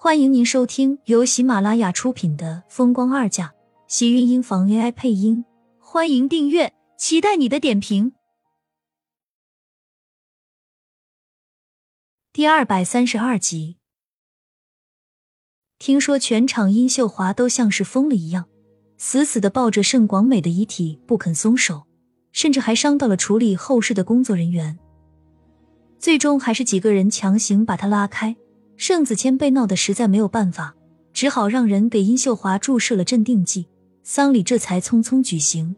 欢迎您收听由喜马拉雅出品的《风光二嫁》，喜运音房 AI 配音。欢迎订阅，期待你的点评。第二百三十二集，听说全场殷秀华都像是疯了一样，死死的抱着盛广美的遗体不肯松手，甚至还伤到了处理后事的工作人员。最终还是几个人强行把他拉开。盛子谦被闹得实在没有办法，只好让人给殷秀华注射了镇定剂，丧礼这才匆匆举行。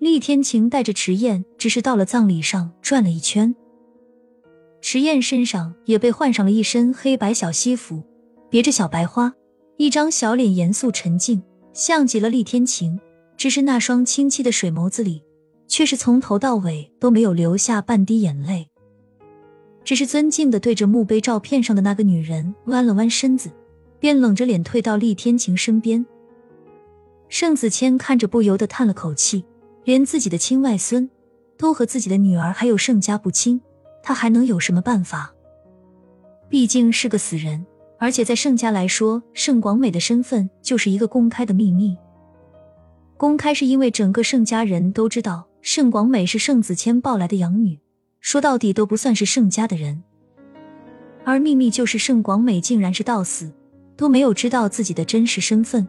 厉天晴带着迟燕只是到了葬礼上转了一圈，迟燕身上也被换上了一身黑白小西服，别着小白花，一张小脸严肃沉静，像极了厉天晴。只是那双清晰的水眸子里，却是从头到尾都没有流下半滴眼泪。只是尊敬的对着墓碑照片上的那个女人弯了弯身子，便冷着脸退到厉天晴身边。盛子谦看着不由得叹了口气，连自己的亲外孙都和自己的女儿还有盛家不亲，他还能有什么办法？毕竟是个死人，而且在盛家来说，盛广美的身份就是一个公开的秘密。公开是因为整个盛家人都知道盛广美是盛子谦抱来的养女。说到底都不算是盛家的人，而秘密就是盛广美竟然是到死都没有知道自己的真实身份。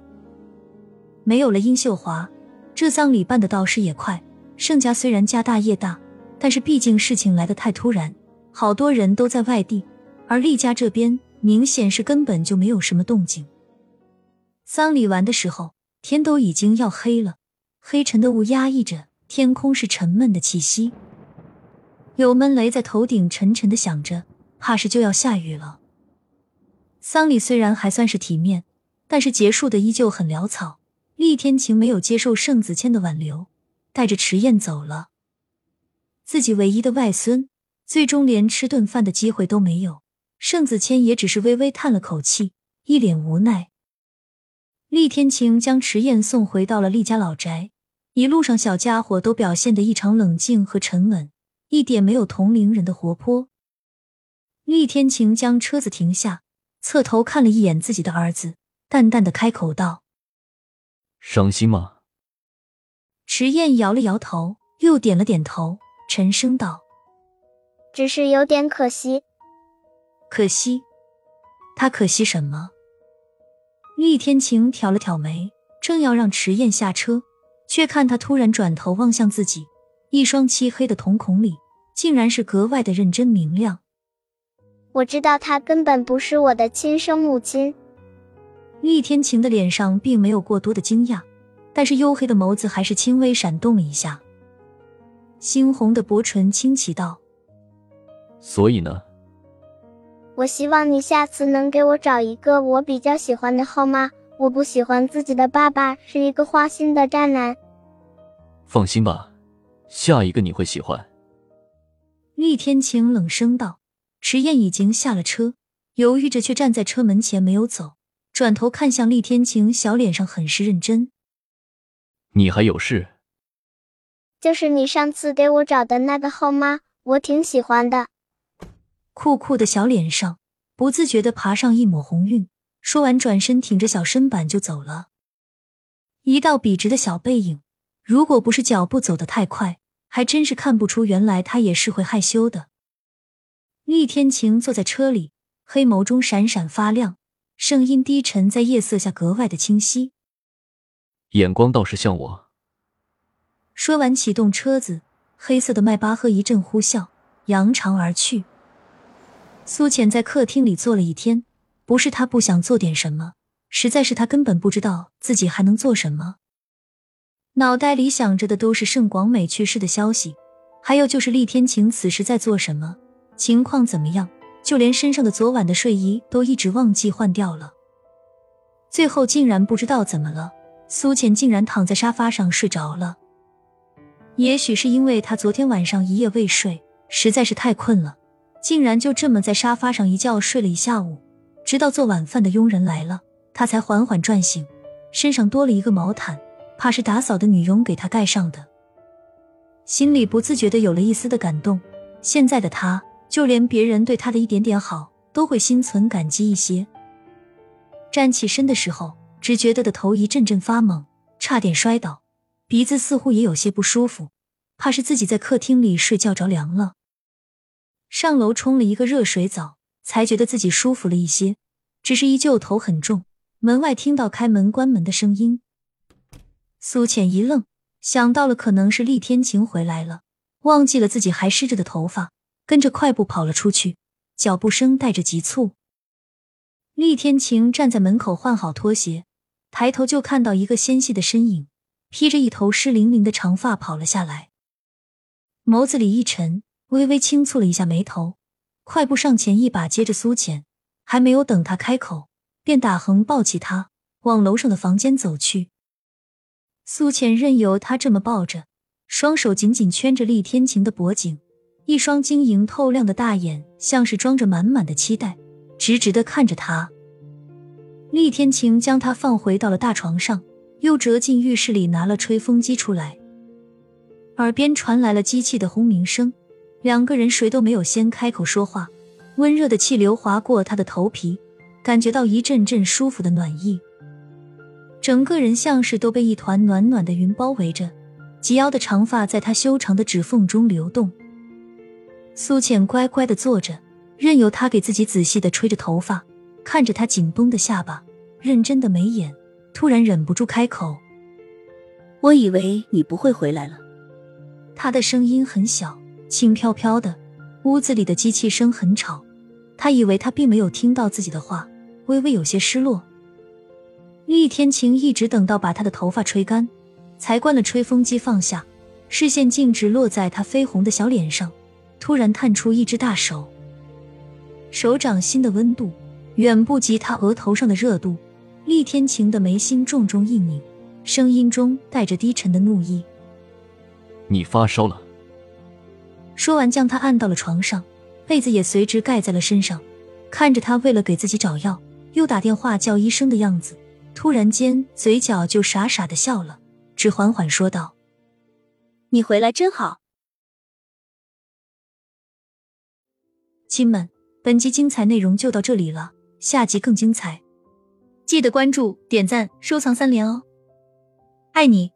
没有了殷秀华，这葬礼办的倒是也快。盛家虽然家大业大，但是毕竟事情来得太突然，好多人都在外地，而厉家这边明显是根本就没有什么动静。丧礼完的时候，天都已经要黑了，黑沉的雾压抑着天空，是沉闷的气息。有闷雷在头顶沉沉的响着，怕是就要下雨了。丧礼虽然还算是体面，但是结束的依旧很潦草。厉天晴没有接受盛子谦的挽留，带着迟燕走了。自己唯一的外孙，最终连吃顿饭的机会都没有。盛子谦也只是微微叹了口气，一脸无奈。厉天晴将迟燕送回到了厉家老宅，一路上小家伙都表现得异常冷静和沉稳。一点没有同龄人的活泼。厉天晴将车子停下，侧头看了一眼自己的儿子，淡淡的开口道：“伤心吗？”迟燕摇了摇头，又点了点头，沉声道：“只是有点可惜。”可惜？他可惜什么？厉天晴挑了挑眉，正要让迟燕下车，却看他突然转头望向自己。一双漆黑的瞳孔里，竟然是格外的认真明亮。我知道她根本不是我的亲生母亲。厉天晴的脸上并没有过多的惊讶，但是黝黑的眸子还是轻微闪动了一下，猩红的薄唇轻启道：“所以呢？我希望你下次能给我找一个我比较喜欢的号码。我不喜欢自己的爸爸是一个花心的渣男。”放心吧。下一个你会喜欢。厉天晴冷声道：“迟燕已经下了车，犹豫着却站在车门前没有走，转头看向厉天晴，小脸上很是认真。你还有事？就是你上次给我找的那个后妈，我挺喜欢的。”酷酷的小脸上不自觉的爬上一抹红晕，说完转身挺着小身板就走了，一道笔直的小背影。如果不是脚步走得太快，还真是看不出原来他也是会害羞的。厉天晴坐在车里，黑眸中闪闪发亮，声音低沉，在夜色下格外的清晰。眼光倒是像我。说完，启动车子，黑色的迈巴赫一阵呼啸，扬长而去。苏浅在客厅里坐了一天，不是他不想做点什么，实在是他根本不知道自己还能做什么。脑袋里想着的都是盛广美去世的消息，还有就是厉天晴此时在做什么，情况怎么样，就连身上的昨晚的睡衣都一直忘记换掉了。最后竟然不知道怎么了，苏浅竟然躺在沙发上睡着了。也许是因为他昨天晚上一夜未睡，实在是太困了，竟然就这么在沙发上一觉睡了一下午，直到做晚饭的佣人来了，他才缓缓转醒，身上多了一个毛毯。怕是打扫的女佣给他盖上的，心里不自觉的有了一丝的感动。现在的他，就连别人对他的一点点好，都会心存感激一些。站起身的时候，只觉得的头一阵阵发懵，差点摔倒，鼻子似乎也有些不舒服，怕是自己在客厅里睡觉着凉了。上楼冲了一个热水澡，才觉得自己舒服了一些，只是依旧头很重。门外听到开门关门的声音，苏浅一愣，想到了可能是厉天晴回来了，忘记了自己还湿着的头发，跟着快步跑了出去，脚步声带着急促。厉天晴站在门口换好拖鞋，抬头就看到一个纤细的身影，披着一头湿淋淋的长发跑了下来，眸子里一沉。微微轻蹙了一下眉头，快步上前，一把接着苏浅，还没有等他开口，便打横抱起他往楼上的房间走去。苏浅任由他这么抱着，双手紧紧圈着厉天晴的脖颈，一双晶莹透亮的大眼像是装着满满的期待，直直的看着他。厉天晴将他放回到了大床上，又折进浴室里拿了吹风机出来，耳边传来了机器的轰鸣声。两个人谁都没有先开口说话，温热的气流划过他的头皮，感觉到一阵阵舒服的暖意，整个人像是都被一团暖暖的云包围着。及腰的长发在他修长的指缝中流动。苏浅乖乖的坐着，任由他给自己仔细的吹着头发，看着他紧绷的下巴，认真的眉眼，突然忍不住开口：“我以为你不会回来了。”他的声音很小。轻飘飘的，屋子里的机器声很吵。他以为他并没有听到自己的话，微微有些失落。厉天晴一直等到把他的头发吹干，才关了吹风机，放下，视线径直落在他绯红的小脸上，突然探出一只大手，手掌心的温度远不及他额头上的热度。厉天晴的眉心重重一拧，声音中带着低沉的怒意：“你发烧了。”说完，将他按到了床上，被子也随之盖在了身上。看着他为了给自己找药，又打电话叫医生的样子，突然间嘴角就傻傻的笑了，只缓缓说道：“你回来真好。”亲们，本集精彩内容就到这里了，下集更精彩，记得关注、点赞、收藏三连哦！爱你。